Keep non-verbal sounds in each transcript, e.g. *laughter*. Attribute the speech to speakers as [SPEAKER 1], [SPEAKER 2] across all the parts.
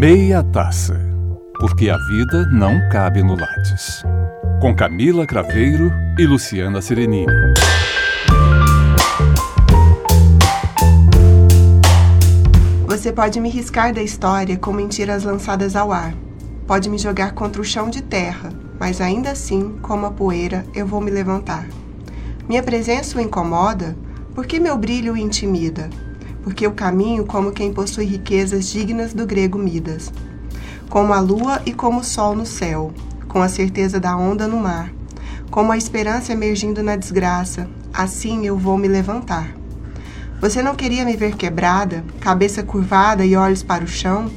[SPEAKER 1] Meia Taça, porque a vida não cabe no Lattes. Com Camila Craveiro e Luciana Serenini.
[SPEAKER 2] Você pode me riscar da história com mentiras lançadas ao ar. Pode me jogar contra o chão de terra, mas ainda assim, como a poeira, eu vou me levantar. Minha presença o incomoda? Porque meu brilho o intimida? Porque eu caminho como quem possui riquezas dignas do grego Midas. Como a lua e como o sol no céu, com a certeza da onda no mar, como a esperança emergindo na desgraça, assim eu vou me levantar. Você não queria me ver quebrada, cabeça curvada e olhos para o chão?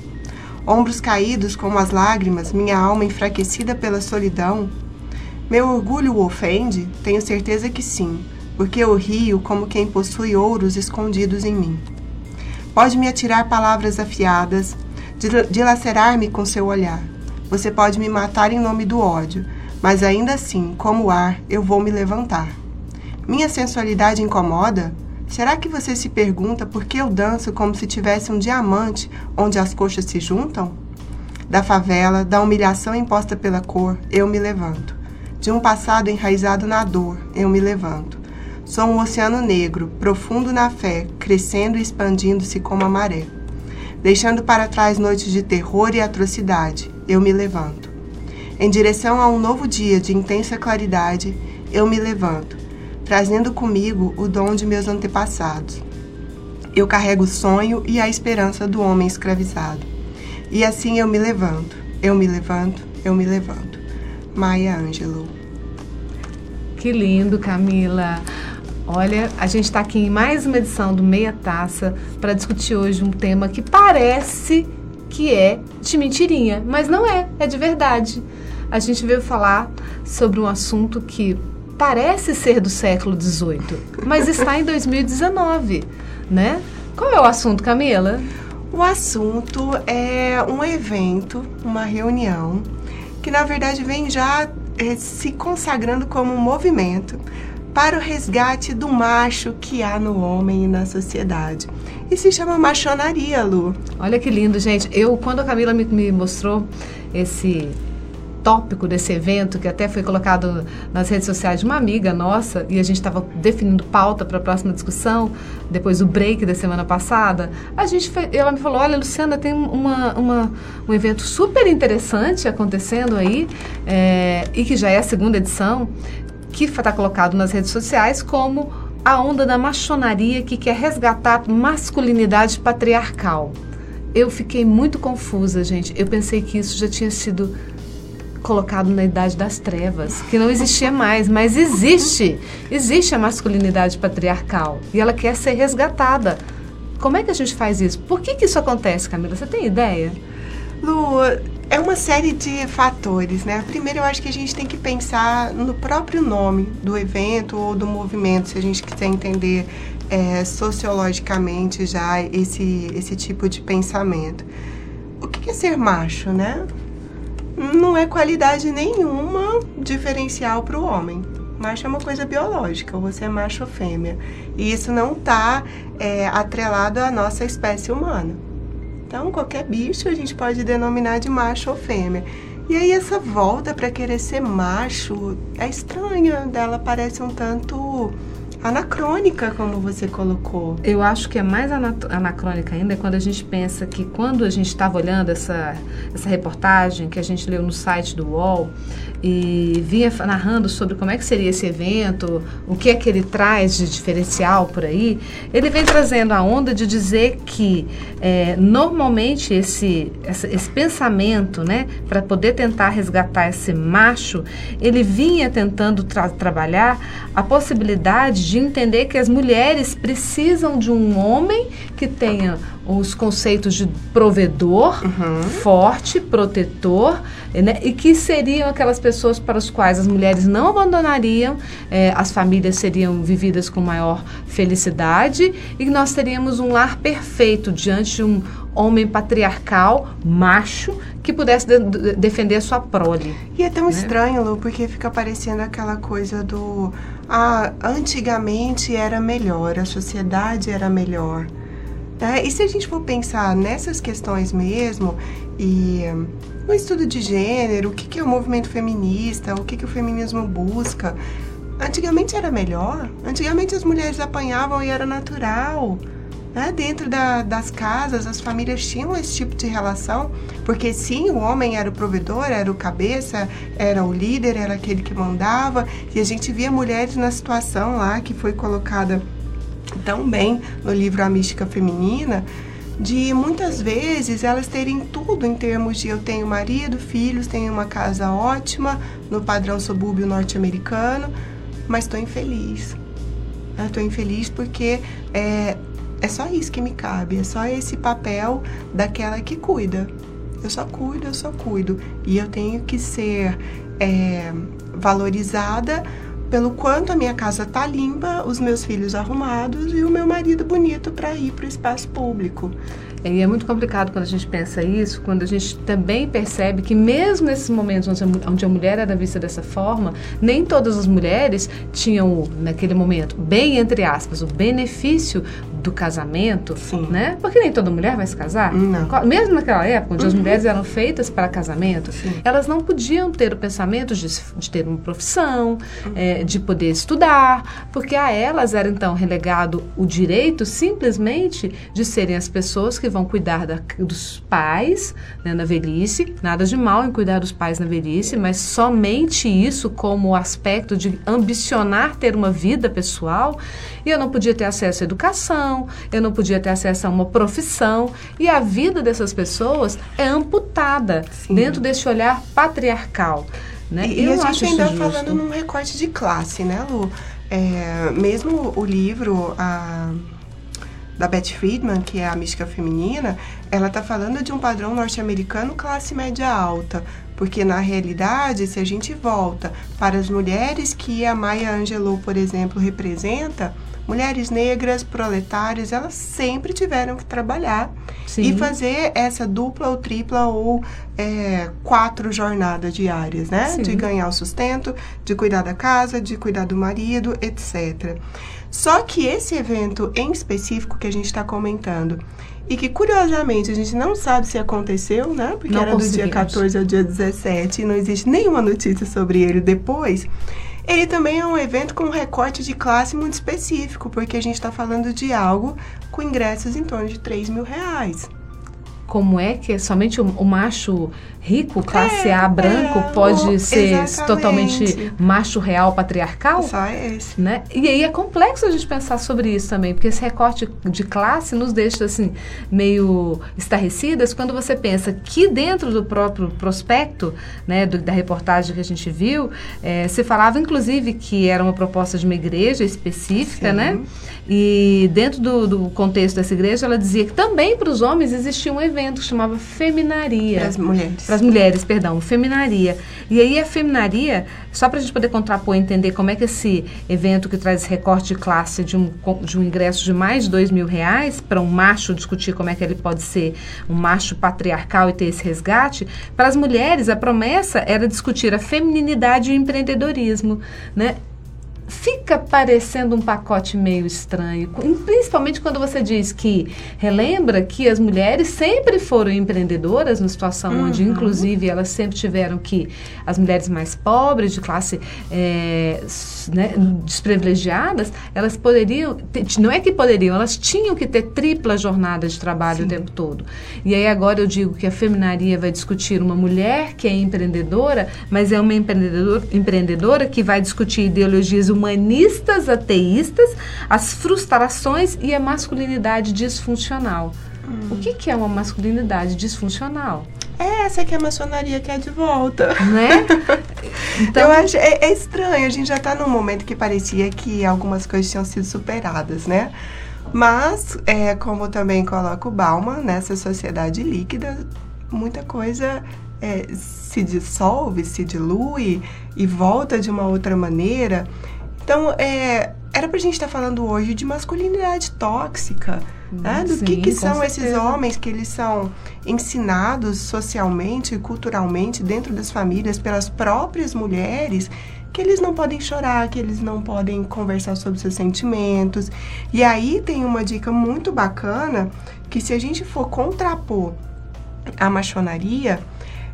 [SPEAKER 2] Ombros caídos como as lágrimas, minha alma enfraquecida pela solidão? Meu orgulho o ofende? Tenho certeza que sim, porque eu rio como quem possui ouros escondidos em mim. Pode me atirar palavras afiadas, dilacerar-me com seu olhar. Você pode me matar em nome do ódio, mas ainda assim, como ar, eu vou me levantar. Minha sensualidade incomoda? Será que você se pergunta por que eu danço como se tivesse um diamante onde as coxas se juntam? Da favela, da humilhação imposta pela cor, eu me levanto. De um passado enraizado na dor, eu me levanto. Sou um oceano negro, profundo na fé, crescendo e expandindo-se como a maré. Deixando para trás noites de terror e atrocidade, eu me levanto. Em direção a um novo dia de intensa claridade, eu me levanto, trazendo comigo o dom de meus antepassados. Eu carrego o sonho e a esperança do homem escravizado. E assim eu me levanto, eu me levanto, eu me levanto. Maya Angelou.
[SPEAKER 3] Que lindo, Camila. Olha, a gente está aqui em mais uma edição do Meia Taça para discutir hoje um tema que parece que é de mentirinha, mas não é, é de verdade. A gente veio falar sobre um assunto que parece ser do século XVIII, mas está em 2019, né? Qual é o assunto, Camila?
[SPEAKER 2] O assunto é um evento, uma reunião, que na verdade vem já é, se consagrando como um movimento para o resgate do macho que há no homem e na sociedade. E se chama machonaria, Lu.
[SPEAKER 3] Olha que lindo, gente. Eu, quando a Camila me, me mostrou esse tópico desse evento, que até foi colocado nas redes sociais de uma amiga nossa, e a gente estava definindo pauta para a próxima discussão, depois do break da semana passada, a gente foi, ela me falou, olha, Luciana, tem uma, uma um evento super interessante acontecendo aí, é, e que já é a segunda edição, que está colocado nas redes sociais como a onda da machonaria que quer resgatar masculinidade patriarcal. Eu fiquei muito confusa, gente. Eu pensei que isso já tinha sido colocado na idade das trevas, que não existia mais, mas existe. Existe a masculinidade patriarcal e ela quer ser resgatada. Como é que a gente faz isso? Por que, que isso acontece, Camila? Você tem ideia?
[SPEAKER 2] Lu, é uma série de fatores, né? Primeiro, eu acho que a gente tem que pensar no próprio nome do evento ou do movimento, se a gente quiser entender é, sociologicamente já esse, esse tipo de pensamento. O que é ser macho, né? Não é qualidade nenhuma diferencial para o homem. Macho é uma coisa biológica, você é macho ou fêmea. E isso não está é, atrelado à nossa espécie humana. Então, qualquer bicho a gente pode denominar de macho ou fêmea. E aí essa volta para querer ser macho é estranha, dela parece um tanto anacrônica, como você colocou.
[SPEAKER 3] Eu acho que é mais anacrônica ainda quando a gente pensa que quando a gente estava olhando essa, essa reportagem que a gente leu no site do UOL e vinha narrando sobre como é que seria esse evento, o que é que ele traz de diferencial por aí, ele vem trazendo a onda de dizer que é, normalmente esse, esse, esse pensamento, né, para poder tentar resgatar esse macho, ele vinha tentando tra trabalhar a possibilidade de de entender que as mulheres precisam de um homem que tenha os conceitos de provedor, uhum. forte, protetor, né? e que seriam aquelas pessoas para as quais as mulheres não abandonariam, eh, as famílias seriam vividas com maior felicidade e nós teríamos um lar perfeito diante de um homem patriarcal, macho, que pudesse de defender a sua prole.
[SPEAKER 2] E é tão né? estranho, Lu, porque fica parecendo aquela coisa do ah, antigamente era melhor, a sociedade era melhor. É, e se a gente for pensar nessas questões mesmo, e no estudo de gênero, o que, que é o movimento feminista, o que, que o feminismo busca, antigamente era melhor. Antigamente as mulheres apanhavam e era natural. Né? Dentro da, das casas, as famílias tinham esse tipo de relação, porque sim, o homem era o provedor, era o cabeça, era o líder, era aquele que mandava, e a gente via mulheres na situação lá que foi colocada tão bem no livro A Mística Feminina, de muitas vezes elas terem tudo em termos de eu tenho marido, filhos, tenho uma casa ótima no padrão subúrbio norte-americano, mas estou infeliz. Estou infeliz porque é, é só isso que me cabe, é só esse papel daquela que cuida. Eu só cuido, eu só cuido. E eu tenho que ser é, valorizada pelo quanto a minha casa tá limpa, os meus filhos arrumados e o meu marido bonito para ir para o espaço público.
[SPEAKER 3] E é muito complicado quando a gente pensa isso, quando a gente também percebe que mesmo nesses momentos onde a, mulher era vista dessa forma, nem todas as mulheres tinham, naquele momento, bem entre aspas, o benefício do casamento, Sim. né? Porque nem toda mulher vai se casar.
[SPEAKER 2] Não.
[SPEAKER 3] Mesmo naquela época, onde uhum. as mulheres eram feitas para casamento, Sim. elas não podiam ter o pensamento de, de ter uma profissão, uhum. é, de poder estudar, porque a elas era então relegado o direito simplesmente de serem as pessoas que vão cuidar da, dos pais né, na velhice. Nada de mal em cuidar dos pais na velhice, mas somente isso como aspecto de ambicionar ter uma vida pessoal. E eu não podia ter acesso à educação, eu não podia ter acesso a uma profissão. E a vida dessas pessoas é amputada Sim. dentro desse olhar patriarcal. Né?
[SPEAKER 2] E, eu e a gente ainda falando num recorte de classe, né, Lu? É, mesmo o livro, a da Beth Friedman, que é a mística feminina, ela está falando de um padrão norte-americano classe média alta, porque na realidade, se a gente volta para as mulheres que a Maya Angelou, por exemplo, representa, mulheres negras, proletárias, elas sempre tiveram que trabalhar Sim. e fazer essa dupla ou tripla ou é, quatro jornadas diárias, né? Sim. De ganhar o sustento, de cuidar da casa, de cuidar do marido, etc. Só que esse evento em específico que a gente está comentando, e que curiosamente a gente não sabe se aconteceu, né? Porque não era do dia 14 ao dia 17 e não existe nenhuma notícia sobre ele depois. Ele também é um evento com um recorte de classe muito específico, porque a gente está falando de algo com ingressos em torno de 3 mil reais.
[SPEAKER 3] Como é que é somente o, o macho rico, classe é, A, branco, é, pode ser exatamente. totalmente macho real patriarcal?
[SPEAKER 2] Só esse.
[SPEAKER 3] Né? E aí é complexo a gente pensar sobre isso também, porque esse recorte de classe nos deixa assim meio estarrecidas quando você pensa que dentro do próprio prospecto, né, do, da reportagem que a gente viu, é, se falava inclusive que era uma proposta de uma igreja específica, Sim. né? E dentro do, do, contexto dessa igreja, ela dizia que também para os homens existia um evento que chamava Feminaria.
[SPEAKER 2] Para as mulheres
[SPEAKER 3] para as mulheres, perdão, feminaria. E aí a feminaria, só para a gente poder contrapor e entender como é que esse evento que traz recorte de classe de um, de um ingresso de mais de dois mil reais para um macho discutir como é que ele pode ser um macho patriarcal e ter esse resgate, para as mulheres a promessa era discutir a femininidade e o empreendedorismo, né? Fica parecendo um pacote meio estranho, principalmente quando você diz que relembra que as mulheres sempre foram empreendedoras, numa situação uhum. onde, inclusive, elas sempre tiveram que as mulheres mais pobres, de classe é, né, desprivilegiadas, elas poderiam, não é que poderiam, elas tinham que ter tripla jornada de trabalho Sim. o tempo todo. E aí agora eu digo que a feminaria vai discutir uma mulher que é empreendedora, mas é uma empreendedora, empreendedora que vai discutir ideologias humanistas, ateístas, as frustrações e a masculinidade disfuncional. Hum. O que, que é uma masculinidade disfuncional?
[SPEAKER 2] É essa que a maçonaria quer de volta.
[SPEAKER 3] Né? *laughs*
[SPEAKER 2] Então, Eu acho é, é estranho. A gente já está num momento que parecia que algumas coisas tinham sido superadas, né? Mas, é, como também coloca o Bauman, nessa sociedade líquida, muita coisa é, se dissolve, se dilui e volta de uma outra maneira. Então, é, era pra gente estar tá falando hoje de masculinidade tóxica, hum, né? Do sim, que, que são certeza. esses homens que eles são ensinados socialmente e culturalmente dentro das famílias pelas próprias mulheres que eles não podem chorar, que eles não podem conversar sobre seus sentimentos. E aí tem uma dica muito bacana que se a gente for contrapor a machonaria,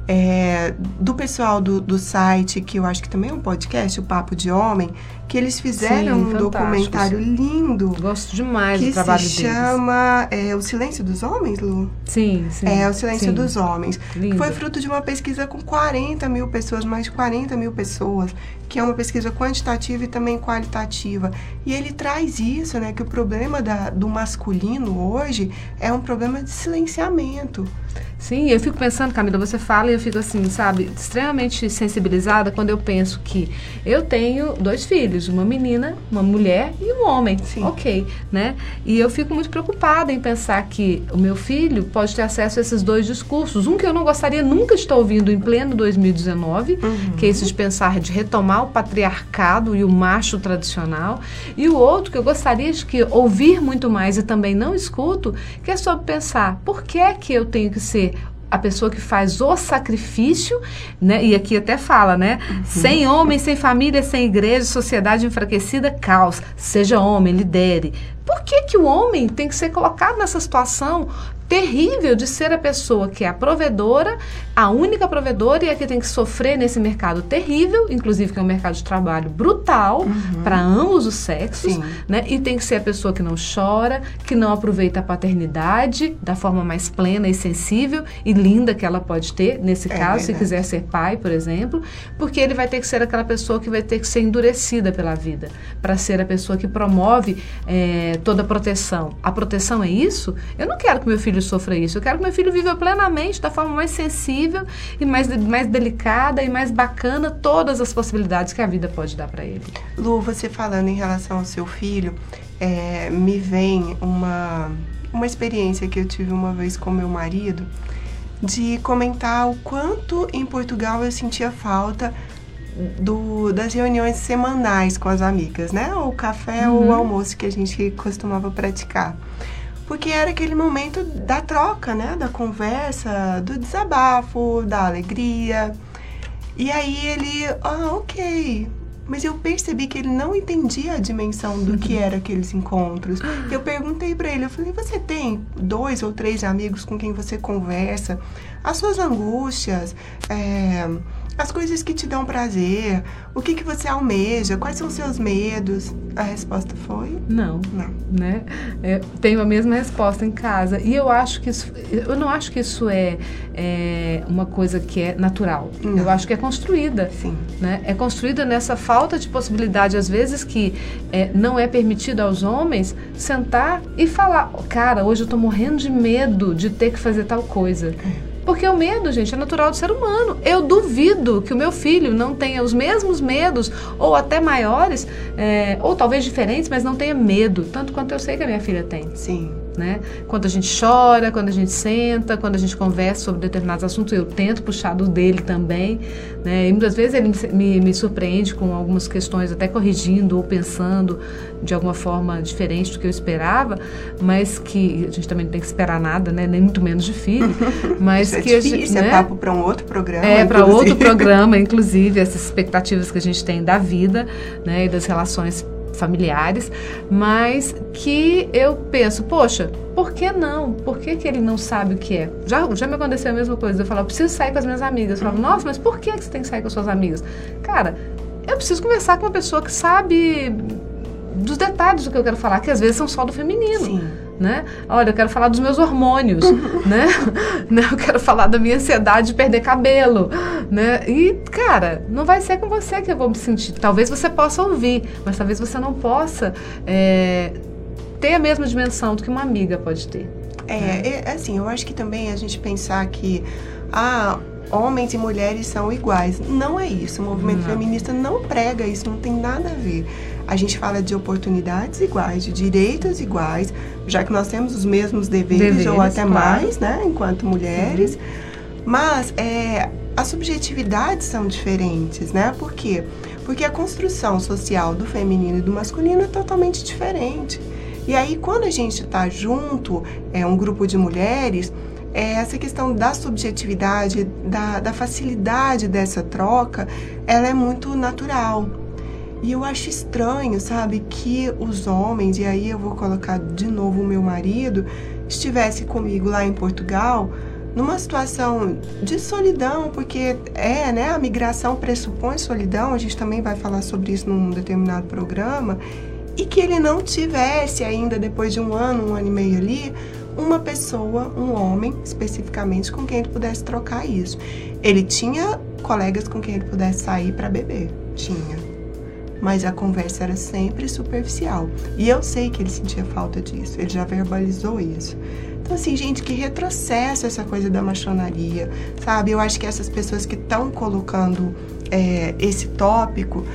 [SPEAKER 2] é, do pessoal do, do site, que eu acho que também é um podcast, o Papo de Homem, que eles fizeram Sim, um documentário lindo.
[SPEAKER 3] Gosto demais do trabalho
[SPEAKER 2] deles. Que se chama é, O Silêncio dos Homens, Lu?
[SPEAKER 3] Sim, sim.
[SPEAKER 2] É, O Silêncio
[SPEAKER 3] sim.
[SPEAKER 2] dos Homens. Lindo. Foi fruto de uma pesquisa com 40 mil pessoas, mais de 40 mil pessoas, que é uma pesquisa quantitativa e também qualitativa. E ele traz isso, né, que o problema da, do masculino hoje é um problema de silenciamento.
[SPEAKER 3] Sim, eu fico pensando, Camila, você fala e eu fico assim, sabe, extremamente sensibilizada quando eu penso que eu tenho dois filhos, uma menina, uma mulher e um homem. Sim. Ok, né? E eu fico muito preocupada em pensar que o meu filho pode ter acesso a esses dois discursos. Um que eu não gostaria nunca de estar ouvindo em pleno 2019, uhum. que é esse de pensar de retomar o patriarcado e o macho tradicional. E o outro que eu gostaria de que ouvir muito mais e também não escuto, que é sobre pensar por que é que eu tenho que ser a pessoa que faz o sacrifício, né? E aqui até fala, né? Uhum. Sem homem, sem família, sem igreja, sociedade enfraquecida, caos. Seja homem, lidere. Por que, que o homem tem que ser colocado nessa situação terrível de ser a pessoa que é a provedora, a única provedora e a que tem que sofrer nesse mercado terrível, inclusive que é um mercado de trabalho brutal uhum. para ambos os sexos, Sim. né? E tem que ser a pessoa que não chora, que não aproveita a paternidade da forma mais plena e sensível e linda que ela pode ter, nesse é caso, verdade. se quiser ser pai, por exemplo, porque ele vai ter que ser aquela pessoa que vai ter que ser endurecida pela vida, para ser a pessoa que promove é, toda a proteção. A proteção é isso? Eu não quero que meu filho sofra isso. Eu quero que meu filho viva plenamente, da forma mais sensível e mais, mais delicada e mais bacana todas as possibilidades que a vida pode dar para ele.
[SPEAKER 2] Lu, você falando em relação ao seu filho, é, me vem uma, uma experiência que eu tive uma vez com meu marido de comentar o quanto em Portugal eu sentia falta do, das reuniões semanais com as amigas, né? O café uhum. ou o almoço que a gente costumava praticar. Porque era aquele momento da troca, né? Da conversa, do desabafo, da alegria. E aí ele, ah, ok. Mas eu percebi que ele não entendia a dimensão do que era aqueles encontros. Eu perguntei para ele, eu falei, você tem dois ou três amigos com quem você conversa? As suas angústias, é, as coisas que te dão prazer, o que, que você almeja, quais são os seus medos? A resposta foi?
[SPEAKER 3] Não. Não. Né? É, tenho a mesma resposta em casa. E eu acho que isso, eu não acho que isso é, é uma coisa que é natural. Não. Eu acho que é construída.
[SPEAKER 2] Sim.
[SPEAKER 3] Né? É construída nessa falta de possibilidade, às vezes, que é, não é permitido aos homens sentar e falar: cara, hoje eu estou morrendo de medo de ter que fazer tal coisa. É. Porque o medo, gente, é natural do ser humano. Eu duvido que o meu filho não tenha os mesmos medos, ou até maiores, é, ou talvez diferentes, mas não tenha medo, tanto quanto eu sei que a minha filha tem.
[SPEAKER 2] Sim
[SPEAKER 3] né? Quando a gente chora, quando a gente senta, quando a gente conversa sobre determinados assuntos, eu tento puxar do dele também, né? E muitas vezes ele me, me surpreende com algumas questões, até corrigindo ou pensando de alguma forma diferente do que eu esperava, mas que a gente também não tem que esperar nada, né? Nem muito menos de filho, *laughs* mas
[SPEAKER 2] é
[SPEAKER 3] que
[SPEAKER 2] difícil, a gente, é né? papo para um outro programa.
[SPEAKER 3] É para outro *laughs* programa, inclusive essas expectativas que a gente tem da vida, né? E das relações familiares, mas que eu penso, poxa, por que não? Por que, que ele não sabe o que é? Já, já me aconteceu a mesma coisa, eu falo, eu preciso sair com as minhas amigas. Eu falo, nossa, mas por que, que você tem que sair com as suas amigas? Cara, eu preciso conversar com uma pessoa que sabe dos detalhes do que eu quero falar, que às vezes são só do feminino.
[SPEAKER 2] Sim
[SPEAKER 3] né? Olha, eu quero falar dos meus hormônios, *laughs* né? né? Eu quero falar da minha ansiedade de perder cabelo, né? E, cara, não vai ser com você que eu vou me sentir. Talvez você possa ouvir, mas talvez você não possa é, ter a mesma dimensão do que uma amiga pode ter.
[SPEAKER 2] É, né? é, assim, eu acho que também a gente pensar que, ah, homens e mulheres são iguais. Não é isso. O movimento não. feminista não prega isso, não tem nada a ver. A gente fala de oportunidades iguais, de direitos iguais, já que nós temos os mesmos deveres, deveres ou até claro. mais, né, enquanto mulheres. Uhum. Mas é, as subjetividades são diferentes, né? Por quê? Porque a construção social do feminino e do masculino é totalmente diferente. E aí, quando a gente está junto, é um grupo de mulheres, é, essa questão da subjetividade, da, da facilidade dessa troca, ela é muito natural. E eu acho estranho, sabe, que os homens, e aí eu vou colocar de novo o meu marido, estivesse comigo lá em Portugal, numa situação de solidão, porque é, né, a migração pressupõe solidão, a gente também vai falar sobre isso num determinado programa, e que ele não tivesse ainda, depois de um ano, um ano e meio ali, uma pessoa, um homem especificamente, com quem ele pudesse trocar isso. Ele tinha colegas com quem ele pudesse sair para beber, tinha mas a conversa era sempre superficial. E eu sei que ele sentia falta disso, ele já verbalizou isso. Então, assim, gente, que retrocesso essa coisa da machonaria, sabe? Eu acho que essas pessoas que estão colocando é, esse tópico,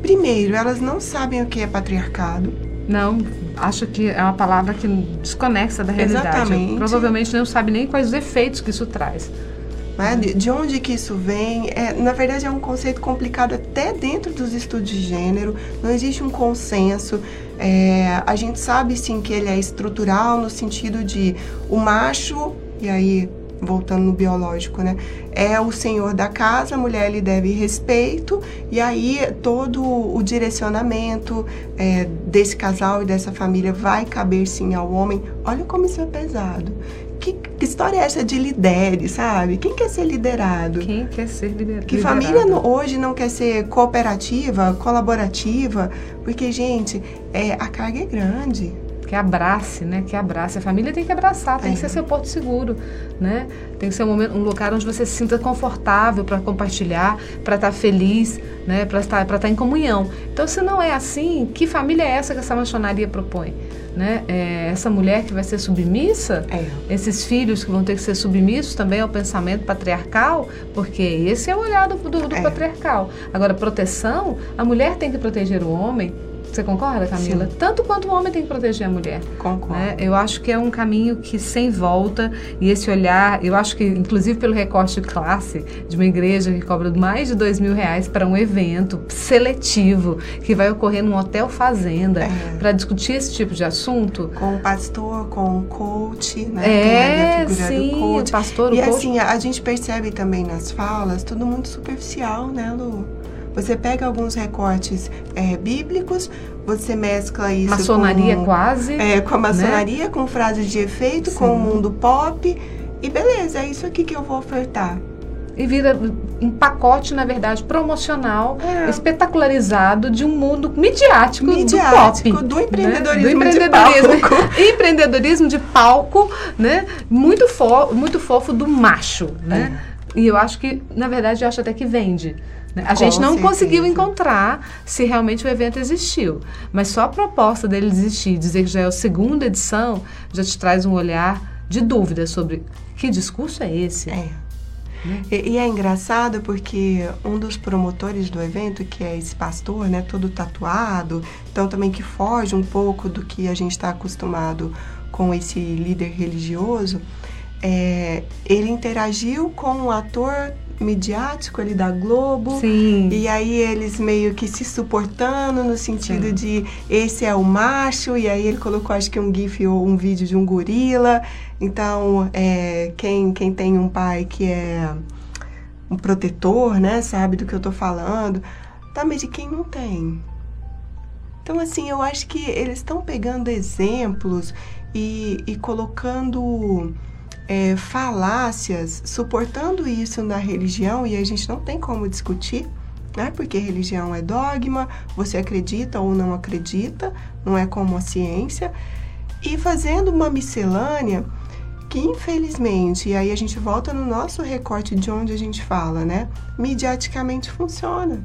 [SPEAKER 2] primeiro, elas não sabem o que é patriarcado.
[SPEAKER 3] Não, acho que é uma palavra que desconexa da realidade.
[SPEAKER 2] Exatamente.
[SPEAKER 3] Provavelmente não sabe nem quais os efeitos que isso traz.
[SPEAKER 2] Né? De, de, onde que isso vem? É, na verdade, é um conceito complicado até dentro dos estudos de gênero. Não existe um consenso. É, a gente sabe sim que ele é estrutural no sentido de o macho, e aí voltando no biológico, né? É o senhor da casa, a mulher lhe deve respeito, e aí todo o direcionamento é, desse casal e dessa família vai caber sim ao homem. Olha como isso é pesado que, história é essa de lidere, sabe? Quem quer ser liderado?
[SPEAKER 3] Quem quer ser liderado?
[SPEAKER 2] Que família no, hoje não quer ser cooperativa, colaborativa? Porque, gente, é, a carga é grande
[SPEAKER 3] que abrace, né? Que abrace. A família tem que abraçar, tem é. que ser seu porto seguro, né? Tem que ser um, momento, um lugar onde você se sinta confortável para compartilhar, para estar tá feliz, né? Para estar, para estar em comunhão. Então, se não é assim, que família é essa que essa maçonaria propõe? Né? É essa mulher que vai ser submissa,
[SPEAKER 2] é.
[SPEAKER 3] esses filhos que vão ter que ser submissos também ao pensamento patriarcal, porque esse é o olhar do, do, do é. patriarcal. Agora, proteção, a mulher tem que proteger o homem, você concorda, Camila?
[SPEAKER 2] Sim.
[SPEAKER 3] Tanto quanto o homem tem que proteger a mulher.
[SPEAKER 2] Concordo.
[SPEAKER 3] Né? Eu acho que é um caminho que sem volta e esse olhar, eu acho que inclusive pelo recorte de classe de uma igreja que cobra mais de dois mil reais para um evento seletivo que vai ocorrer num hotel fazenda é. para discutir esse tipo de assunto.
[SPEAKER 2] Com o pastor, com o coach, né?
[SPEAKER 3] É, a sim, o pastor, o
[SPEAKER 2] e
[SPEAKER 3] coach.
[SPEAKER 2] assim, a gente percebe também nas falas, tudo muito superficial, né, Lu? Você pega alguns recortes é, bíblicos, você mescla isso
[SPEAKER 3] maçonaria
[SPEAKER 2] com,
[SPEAKER 3] quase,
[SPEAKER 2] é, com a maçonaria, né? com frases de efeito, Sim. com o mundo pop e beleza, é isso aqui que eu vou ofertar.
[SPEAKER 3] E vira um pacote, na verdade, promocional, é. espetacularizado de um mundo midiático,
[SPEAKER 2] midiático
[SPEAKER 3] do
[SPEAKER 2] pop. Do empreendedorismo,
[SPEAKER 3] né? do empreendedorismo de palco. *laughs* empreendedorismo de palco, né? Muito, fo muito fofo do macho, né? É. E eu acho que, na verdade, eu acho até que vende. Né? A Com gente não certeza. conseguiu encontrar se realmente o evento existiu. Mas só a proposta dele existir, dizer que já é a segunda edição, já te traz um olhar de dúvida sobre que discurso é esse.
[SPEAKER 2] É. Né? E, e, é engraçado porque um dos promotores do evento, que é esse pastor, né, todo tatuado, então também que foge um pouco do que a gente está acostumado com esse líder religioso, é, ele interagiu com um ator midiático ali da Globo.
[SPEAKER 3] Sim.
[SPEAKER 2] E aí eles meio que se suportando no sentido Sim. de esse é o macho, e aí ele colocou acho que um gif ou um vídeo de um gorila. Então, é, quem, quem tem um pai que é um protetor, né, sabe do que eu tô falando. Tá, mas de quem não tem? Então, assim, eu acho que eles estão pegando exemplos e, e colocando é, falácias suportando isso na religião e a gente não tem como discutir, né? Porque religião é dogma, você acredita ou não acredita, não é como a ciência. E fazendo uma miscelânea que infelizmente, e aí a gente volta no nosso recorte de onde a gente fala, né? Mediaticamente funciona.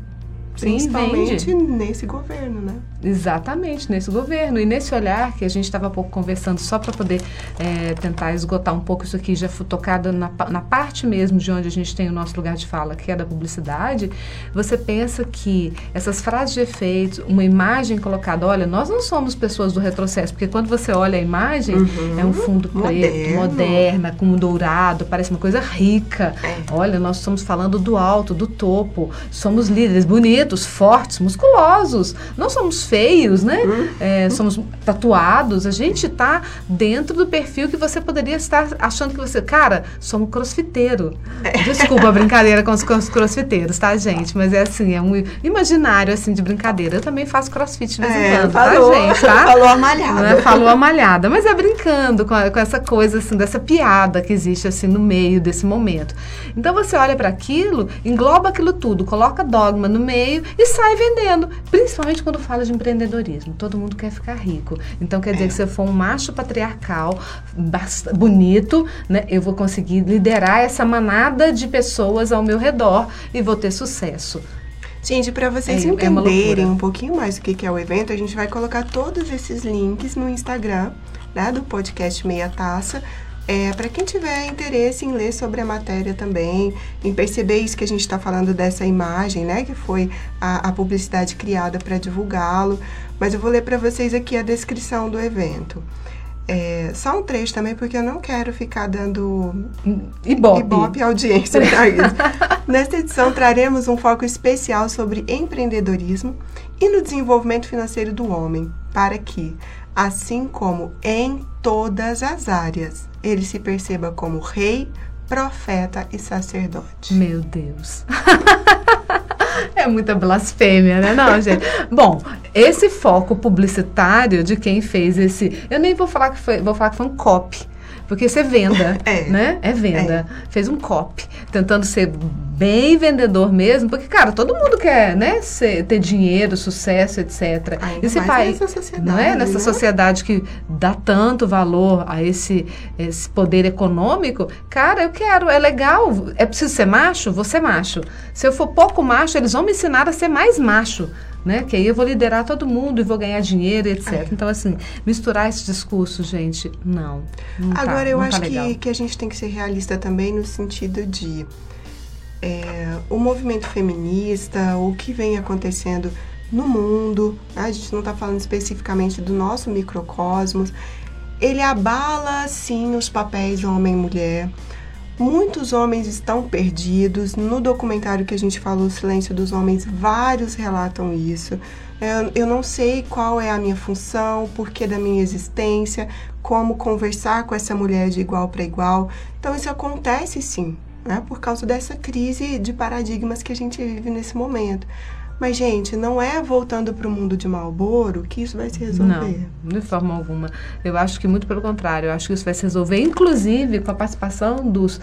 [SPEAKER 3] Sim,
[SPEAKER 2] principalmente
[SPEAKER 3] vende.
[SPEAKER 2] nesse governo, né?
[SPEAKER 3] Exatamente, nesse governo. E nesse olhar que a gente estava pouco conversando, só para poder é, tentar esgotar um pouco isso aqui, já fui tocada na, na parte mesmo de onde a gente tem o nosso lugar de fala, que é da publicidade, você pensa que essas frases de efeito, uma imagem colocada, olha, nós não somos pessoas do retrocesso, porque quando você olha a imagem, uhum, é um fundo preto, moderno. moderna, com um dourado, parece uma coisa rica. É. Olha, nós estamos falando do alto, do topo, somos líderes bonitos, fortes, musculosos. Não somos feios, né? Uhum. É, somos tatuados, a gente está dentro do perfil que você poderia estar achando que você, cara, somos crossfiteiro. É. Desculpa a brincadeira com os crossfiteiros, tá, gente? Mas é assim, é um imaginário assim de brincadeira. Eu também faço crossfit de vez em é, quando, tá,
[SPEAKER 2] falou,
[SPEAKER 3] tá, gente? Tá?
[SPEAKER 2] Falou amalhada.
[SPEAKER 3] Né? Falou amalhada, mas é brincando com, a, com essa coisa assim, dessa piada que existe assim no meio desse momento. Então você olha para aquilo, engloba aquilo tudo, coloca dogma no meio e sai vendendo. Principalmente quando fala de empreendedorismo. Todo mundo quer ficar rico. Então quer dizer que se eu for um macho patriarcal bonito, né, eu vou conseguir liderar essa manada de pessoas ao meu redor e vou ter sucesso.
[SPEAKER 2] Gente, para vocês é, é entenderem é um pouquinho mais o que é o evento, a gente vai colocar todos esses links no Instagram né, do podcast Meia Taça. É, para quem tiver interesse em ler sobre a matéria também, em perceber isso que a gente está falando dessa imagem, né, que foi a, a publicidade criada para divulgá-lo, mas eu vou ler para vocês aqui a descrição do evento. É, só um trecho também, porque eu não quero ficar dando
[SPEAKER 3] ibope,
[SPEAKER 2] ibope audiência para isso. *laughs* Nesta edição, traremos um foco especial sobre empreendedorismo e no desenvolvimento financeiro do homem, para que, assim como em todas as áreas, ele se perceba como rei, profeta e sacerdote.
[SPEAKER 3] Meu Deus. *laughs* É muita blasfêmia, né? Não, gente. Bom, esse foco publicitário de quem fez esse. Eu nem vou falar que foi. Vou falar que foi um copy porque você venda, *laughs* é. né? É venda. É. Fez um copy, tentando ser bem vendedor mesmo, porque, cara, todo mundo quer, né? Ser, ter dinheiro, sucesso, etc.
[SPEAKER 2] Ainda esse país, nessa sociedade,
[SPEAKER 3] não é? Nessa
[SPEAKER 2] né?
[SPEAKER 3] sociedade que dá tanto valor a esse, esse poder econômico, cara, eu quero, é legal. É preciso ser macho? Vou ser macho. Se eu for pouco macho, eles vão me ensinar a ser mais macho né? Que aí eu vou liderar todo mundo e vou ganhar dinheiro, etc. É. Então, assim, misturar esses discursos, gente, não. não
[SPEAKER 2] tá, Agora,
[SPEAKER 3] tá,
[SPEAKER 2] eu acho
[SPEAKER 3] tá
[SPEAKER 2] que, que a gente tem que ser realista também no sentido de é, o movimento feminista, o que vem acontecendo no mundo, né? a gente não está falando especificamente do nosso microcosmos, ele abala, sim, os papéis homem e mulher. Muitos homens estão perdidos. No documentário que a gente falou, O Silêncio dos Homens, vários relatam isso. Eu, eu não sei qual é a minha função, o porquê da minha existência, como conversar com essa mulher de igual para igual. Então, isso acontece sim, né, por causa dessa crise de paradigmas que a gente vive nesse momento. Mas, gente, não é voltando para o mundo de Malboro que isso vai se resolver.
[SPEAKER 3] Não, de forma alguma. Eu acho que muito pelo contrário. Eu acho que isso vai se resolver, inclusive, com a participação dos,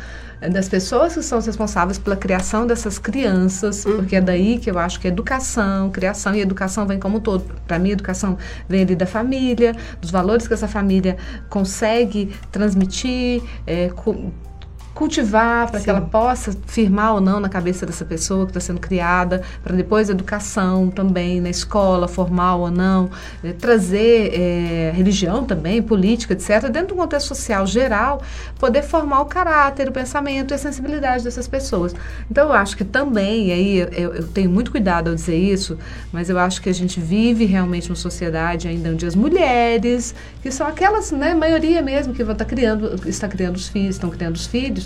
[SPEAKER 3] das pessoas que são responsáveis pela criação dessas crianças, uhum. porque é daí que eu acho que educação, criação e educação vem como um todo. Para mim, educação vem ali da família, dos valores que essa família consegue transmitir, é, cultivar para que ela possa firmar ou não na cabeça dessa pessoa que está sendo criada, para depois educação também na escola, formal ou não, é, trazer é, religião também, política, etc., dentro do contexto social geral, poder formar o caráter, o pensamento e a sensibilidade dessas pessoas. Então, eu acho que também, aí eu, eu tenho muito cuidado ao dizer isso, mas eu acho que a gente vive realmente uma sociedade ainda onde as mulheres, que são aquelas, né, maioria mesmo, que está criando, está criando os filhos, estão criando os filhos,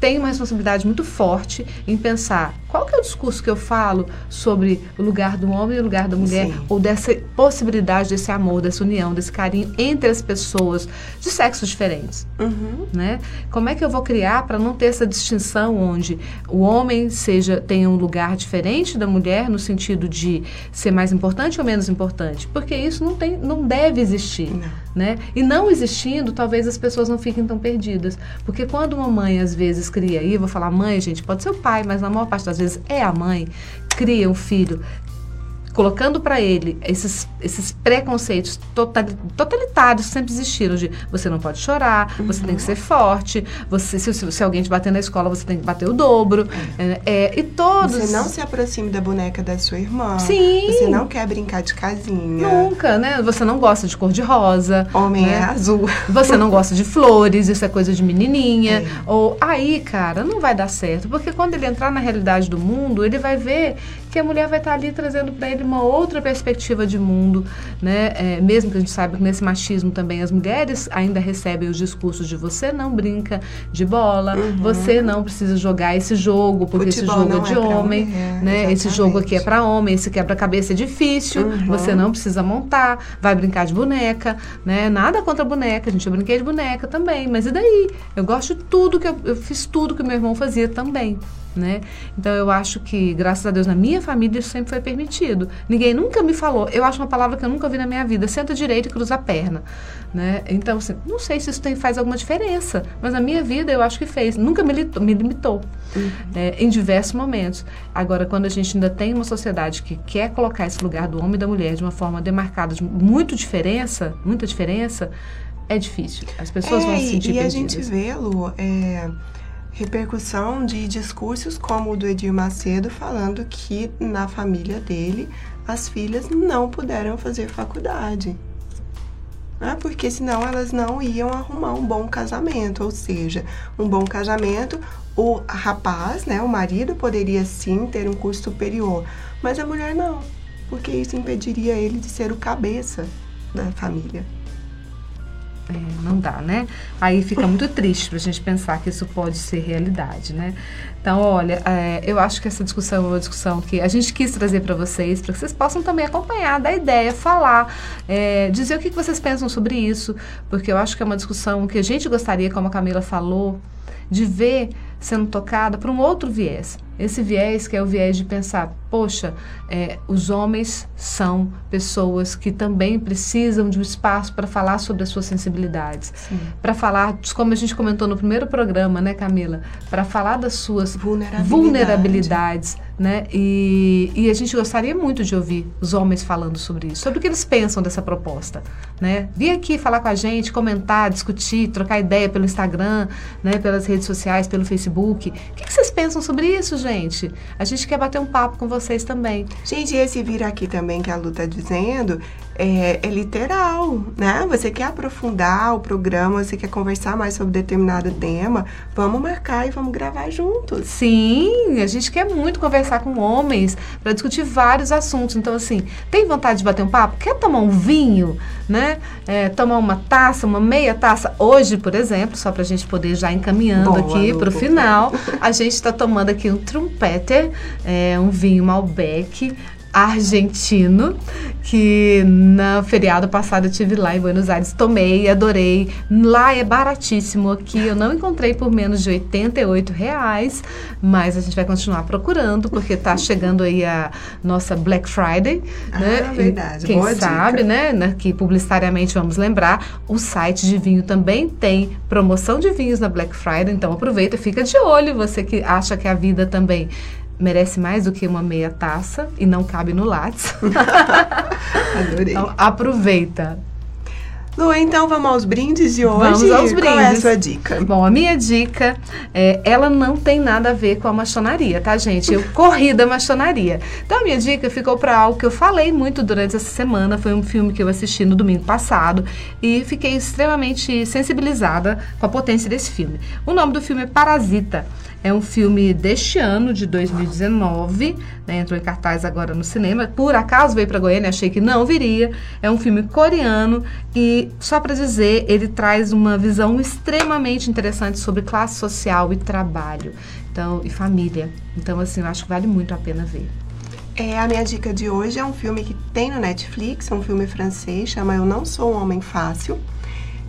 [SPEAKER 3] tem uma responsabilidade muito forte em pensar qual que é o discurso que eu falo sobre o lugar do homem e o lugar da mulher, Sim. ou dessa possibilidade desse amor, dessa união, desse carinho entre as pessoas de sexos diferentes. Uhum. Né? Como é que eu vou criar para não ter essa distinção onde o homem seja tenha um lugar diferente da mulher no sentido de ser mais importante ou menos importante? Porque isso não, tem, não deve existir. Não. Né? E não existindo, talvez as pessoas não fiquem tão perdidas. Porque quando uma mãe, às vezes, cria, eu vou falar mãe, gente, pode ser o pai, mas na maior parte das vezes é a mãe, cria um filho colocando para ele esses, esses preconceitos totalitários que sempre existiram de você não pode chorar, uhum. você tem que ser forte, você se, se, alguém te bater na escola, você tem que bater o dobro. É, é, e todos...
[SPEAKER 2] Você não se aproxime da boneca da sua irmã.
[SPEAKER 3] Sim.
[SPEAKER 2] Você não quer brincar de casinha.
[SPEAKER 3] Nunca, né? Você não gosta de cor de rosa.
[SPEAKER 2] Homem
[SPEAKER 3] né?
[SPEAKER 2] é azul.
[SPEAKER 3] Você não gosta de flores, isso é coisa de menininha. É. Ou aí, cara, não vai dar certo. Porque quando ele entrar na realidade do mundo, ele vai ver que a mulher vai estar ali trazendo para ele uma outra perspectiva de mundo, né? É, mesmo que a gente saiba que nesse machismo também as mulheres ainda recebem os discursos de você não brinca de bola, uhum. você não precisa jogar esse jogo porque Futebol esse jogo é de é homem, mulher, né? Exatamente. Esse jogo aqui é para homem, esse quebra-cabeça é difícil, uhum. você não precisa montar, vai brincar de boneca, né? Nada contra boneca, a gente eu brinquei de boneca também, mas e daí? Eu gosto de tudo que eu, eu fiz tudo que meu irmão fazia também né? Então eu acho que, graças a Deus, na minha família isso sempre foi permitido. Ninguém nunca me falou, eu acho uma palavra que eu nunca vi na minha vida, senta direito e cruza a perna, né? Então, assim, não sei se isso tem, faz alguma diferença, mas na minha vida eu acho que fez. Nunca me, me limitou uhum. é, em diversos momentos. Agora, quando a gente ainda tem uma sociedade que quer colocar esse lugar do homem e da mulher de uma forma demarcada, de muito diferença, muita diferença, é difícil. As pessoas
[SPEAKER 2] é,
[SPEAKER 3] vão se sentir
[SPEAKER 2] e
[SPEAKER 3] perdidas.
[SPEAKER 2] a gente vê, Lu, é repercussão de discursos como o do Edir Macedo falando que na família dele as filhas não puderam fazer faculdade. Ah, porque senão elas não iam arrumar um bom casamento, ou seja, um bom casamento, o rapaz, né, o marido poderia sim ter um curso superior, mas a mulher não, porque isso impediria ele de ser o cabeça da família.
[SPEAKER 3] É, não dá, né? Aí fica muito triste para a gente pensar que isso pode ser realidade, né? Então, olha, é, eu acho que essa discussão é uma discussão que a gente quis trazer para vocês, para que vocês possam também acompanhar da ideia, falar, é, dizer o que, que vocês pensam sobre isso, porque eu acho que é uma discussão que a gente gostaria, como a Camila falou, de ver sendo tocada por um outro viés. Esse viés que é o viés de pensar, poxa, é, os homens são pessoas que também precisam de um espaço para falar sobre as suas sensibilidades, para falar, como a gente comentou no primeiro programa, né, Camila, para falar das suas
[SPEAKER 2] Vulnerabilidade.
[SPEAKER 3] vulnerabilidades né? E, e a gente gostaria muito de ouvir os homens falando sobre isso, sobre o que eles pensam dessa proposta, né? Vir aqui falar com a gente, comentar, discutir, trocar ideia pelo Instagram, né? Pelas redes sociais, pelo Facebook. O que, que vocês pensam sobre isso, gente? A gente quer bater um papo com vocês também.
[SPEAKER 2] Gente, esse vir aqui também que a Lu tá dizendo é, é, literal, né? Você quer aprofundar o programa, você quer conversar mais sobre determinado tema, vamos marcar e vamos gravar juntos.
[SPEAKER 3] Sim, a gente quer muito conversar com homens para discutir vários assuntos. Então, assim, tem vontade de bater um papo? Quer tomar um vinho, né? É, tomar uma taça, uma meia taça? Hoje, por exemplo, só para a gente poder já encaminhando Boa, aqui para o final, a gente está tomando aqui um Trumpeter, é, um vinho Malbec argentino, que na feriado passado eu tive lá em Buenos Aires, tomei, adorei. Lá é baratíssimo, aqui eu não encontrei por menos de 88 reais, mas a gente vai continuar procurando, porque tá chegando aí a nossa Black Friday,
[SPEAKER 2] ah,
[SPEAKER 3] né?
[SPEAKER 2] verdade.
[SPEAKER 3] Quem
[SPEAKER 2] Boa
[SPEAKER 3] sabe,
[SPEAKER 2] dica.
[SPEAKER 3] né? Que publicitariamente vamos lembrar, o site de vinho também tem promoção de vinhos na Black Friday, então aproveita, fica de olho, você que acha que a vida também merece mais do que uma meia taça e não cabe no látis. *laughs*
[SPEAKER 2] Adorei.
[SPEAKER 3] Então, aproveita.
[SPEAKER 2] Lu, então vamos aos brindes de hoje.
[SPEAKER 3] Vamos aos brindes. Qual
[SPEAKER 2] é a sua dica?
[SPEAKER 3] Bom, a minha dica, é, ela não tem nada a ver com a maçonaria, tá, gente? Eu corri da maçonaria. Então, a minha dica ficou para algo que eu falei muito durante essa semana. Foi um filme que eu assisti no domingo passado e fiquei extremamente sensibilizada com a potência desse filme. O nome do filme é Parasita. É um filme deste ano, de 2019, né, entrou em cartaz agora no cinema. Por acaso veio para Goiânia, achei que não viria. É um filme coreano e, só para dizer, ele traz uma visão extremamente interessante sobre classe social e trabalho então, e família. Então, assim, eu acho que vale muito a pena ver.
[SPEAKER 2] É, a minha dica de hoje é um filme que tem no Netflix, é um filme francês, chama Eu Não Sou um Homem Fácil.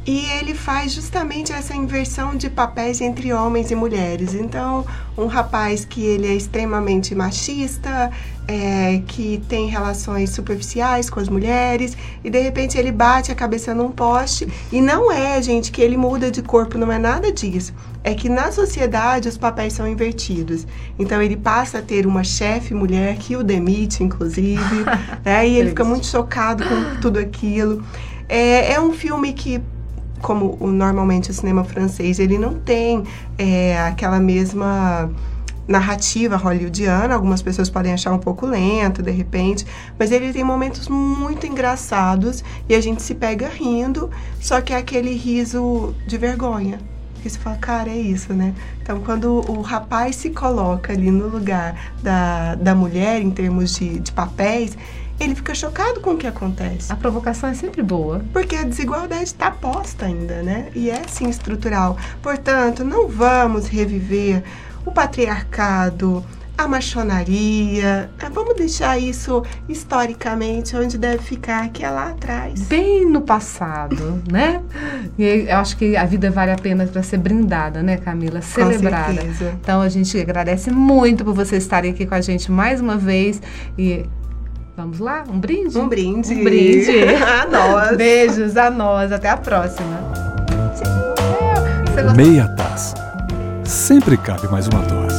[SPEAKER 2] E ele faz justamente essa inversão de papéis entre homens e mulheres. Então, um rapaz que ele é extremamente machista, é, que tem relações superficiais com as mulheres, e de repente ele bate a cabeça num poste. E não é, gente, que ele muda de corpo, não é nada disso. É que na sociedade os papéis são invertidos. Então ele passa a ter uma chefe mulher que o demite, inclusive, *laughs* né? e ele fica muito chocado com tudo aquilo. É, é um filme que como o, normalmente o cinema francês, ele não tem é, aquela mesma narrativa hollywoodiana, algumas pessoas podem achar um pouco lento de repente, mas ele tem momentos muito engraçados e a gente se pega rindo, só que é aquele riso de vergonha, Porque você fala, cara, é isso, né? Então, quando o rapaz se coloca ali no lugar da, da mulher, em termos de, de papéis, ele fica chocado com o que acontece.
[SPEAKER 3] A provocação é sempre boa.
[SPEAKER 2] Porque a desigualdade está posta ainda, né? E é sim estrutural. Portanto, não vamos reviver o patriarcado, a machonaria. Ah, vamos deixar isso historicamente onde deve ficar, que é lá atrás.
[SPEAKER 3] Bem no passado, *laughs* né? E eu acho que a vida vale a pena para ser brindada, né, Camila? Celebrada.
[SPEAKER 2] Com certeza.
[SPEAKER 3] Então a gente agradece muito por vocês estarem aqui com a gente mais uma vez e Vamos lá? Um brinde?
[SPEAKER 2] Um brinde.
[SPEAKER 3] Um brinde. *laughs*
[SPEAKER 2] a nós.
[SPEAKER 3] Beijos a nós. Até a próxima.
[SPEAKER 1] Meia taça. Sempre cabe mais uma dose.